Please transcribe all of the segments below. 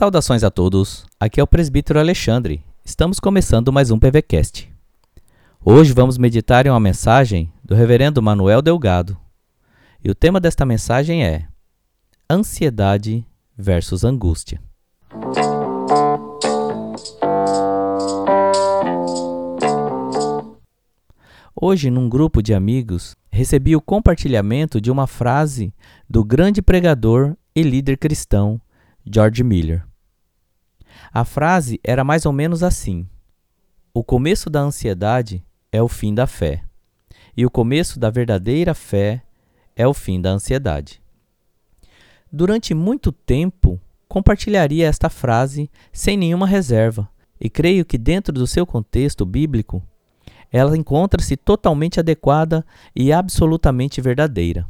Saudações a todos, aqui é o presbítero Alexandre. Estamos começando mais um PVCast. Hoje vamos meditar em uma mensagem do reverendo Manuel Delgado. E o tema desta mensagem é Ansiedade versus Angústia. Hoje, num grupo de amigos, recebi o compartilhamento de uma frase do grande pregador e líder cristão George Miller. A frase era mais ou menos assim: O começo da ansiedade é o fim da fé, e o começo da verdadeira fé é o fim da ansiedade. Durante muito tempo, compartilharia esta frase sem nenhuma reserva, e creio que, dentro do seu contexto bíblico, ela encontra-se totalmente adequada e absolutamente verdadeira.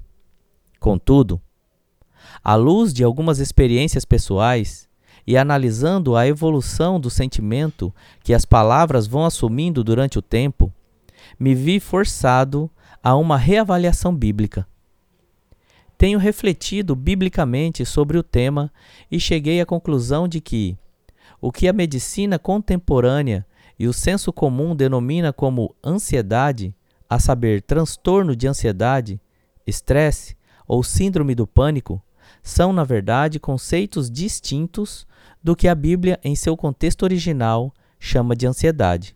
Contudo, à luz de algumas experiências pessoais e analisando a evolução do sentimento que as palavras vão assumindo durante o tempo, me vi forçado a uma reavaliação bíblica. Tenho refletido biblicamente sobre o tema e cheguei à conclusão de que o que a medicina contemporânea e o senso comum denomina como ansiedade, a saber, transtorno de ansiedade, estresse ou síndrome do pânico, são, na verdade, conceitos distintos do que a Bíblia, em seu contexto original, chama de ansiedade.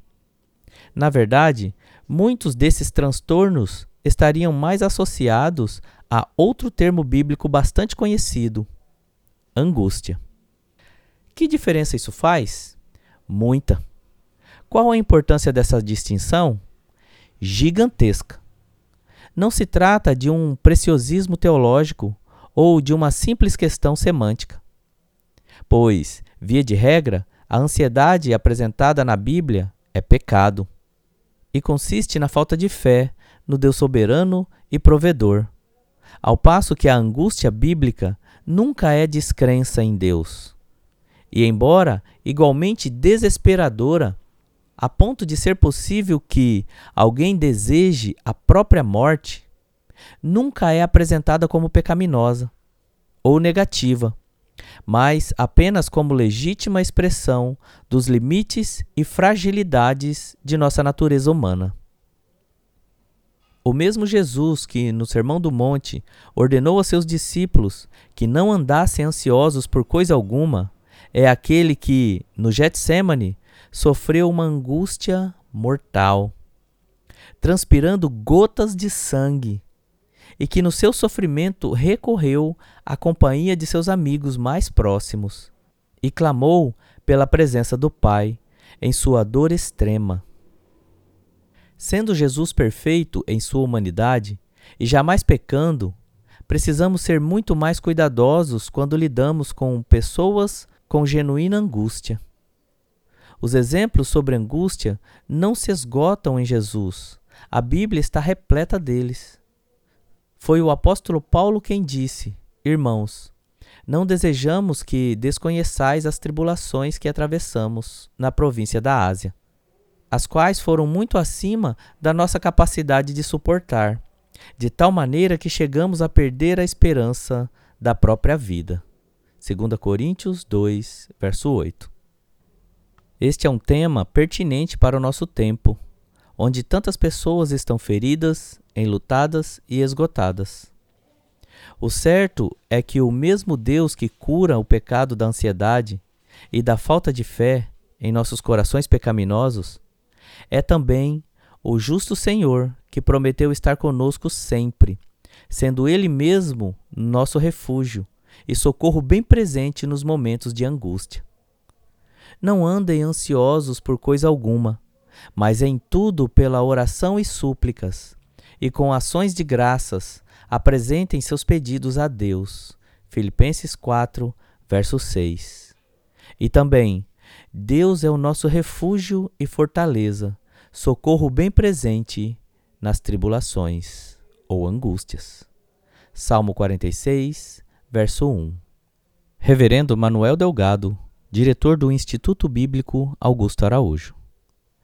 Na verdade, muitos desses transtornos estariam mais associados a outro termo bíblico bastante conhecido: angústia. Que diferença isso faz? Muita. Qual a importância dessa distinção? Gigantesca. Não se trata de um preciosismo teológico ou de uma simples questão semântica. Pois, via de regra, a ansiedade apresentada na Bíblia é pecado e consiste na falta de fé no Deus soberano e provedor, ao passo que a angústia bíblica nunca é descrença em Deus. E, embora igualmente desesperadora, a ponto de ser possível que alguém deseje a própria morte, nunca é apresentada como pecaminosa ou negativa, mas apenas como legítima expressão dos limites e fragilidades de nossa natureza humana. O mesmo Jesus que, no Sermão do Monte, ordenou a seus discípulos que não andassem ansiosos por coisa alguma, é aquele que, no Getsemane, sofreu uma angústia mortal, transpirando gotas de sangue e que no seu sofrimento recorreu à companhia de seus amigos mais próximos e clamou pela presença do Pai em sua dor extrema. Sendo Jesus perfeito em sua humanidade e jamais pecando, precisamos ser muito mais cuidadosos quando lidamos com pessoas com genuína angústia. Os exemplos sobre angústia não se esgotam em Jesus. A Bíblia está repleta deles. Foi o apóstolo Paulo quem disse: Irmãos, não desejamos que desconheçais as tribulações que atravessamos na província da Ásia, as quais foram muito acima da nossa capacidade de suportar, de tal maneira que chegamos a perder a esperança da própria vida. 2 Coríntios 2, verso 8. Este é um tema pertinente para o nosso tempo, onde tantas pessoas estão feridas, enlutadas e esgotadas. O certo é que o mesmo Deus que cura o pecado da ansiedade e da falta de fé em nossos corações pecaminosos é também o justo Senhor que prometeu estar conosco sempre, sendo Ele mesmo nosso refúgio e socorro bem presente nos momentos de angústia. Não andem ansiosos por coisa alguma, mas em tudo pela oração e súplicas, e com ações de graças, apresentem seus pedidos a Deus. Filipenses 4, verso 6. E também, Deus é o nosso refúgio e fortaleza, socorro bem presente nas tribulações ou angústias. Salmo 46, verso 1. Reverendo Manuel Delgado, diretor do Instituto Bíblico Augusto Araújo.